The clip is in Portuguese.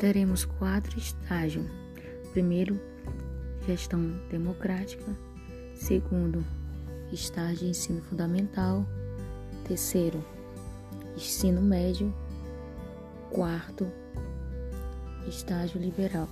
teremos quatro estágios. Primeiro, gestão democrática. Segundo, estágio de ensino fundamental. Terceiro, ensino médio. Quarto, estágio liberal.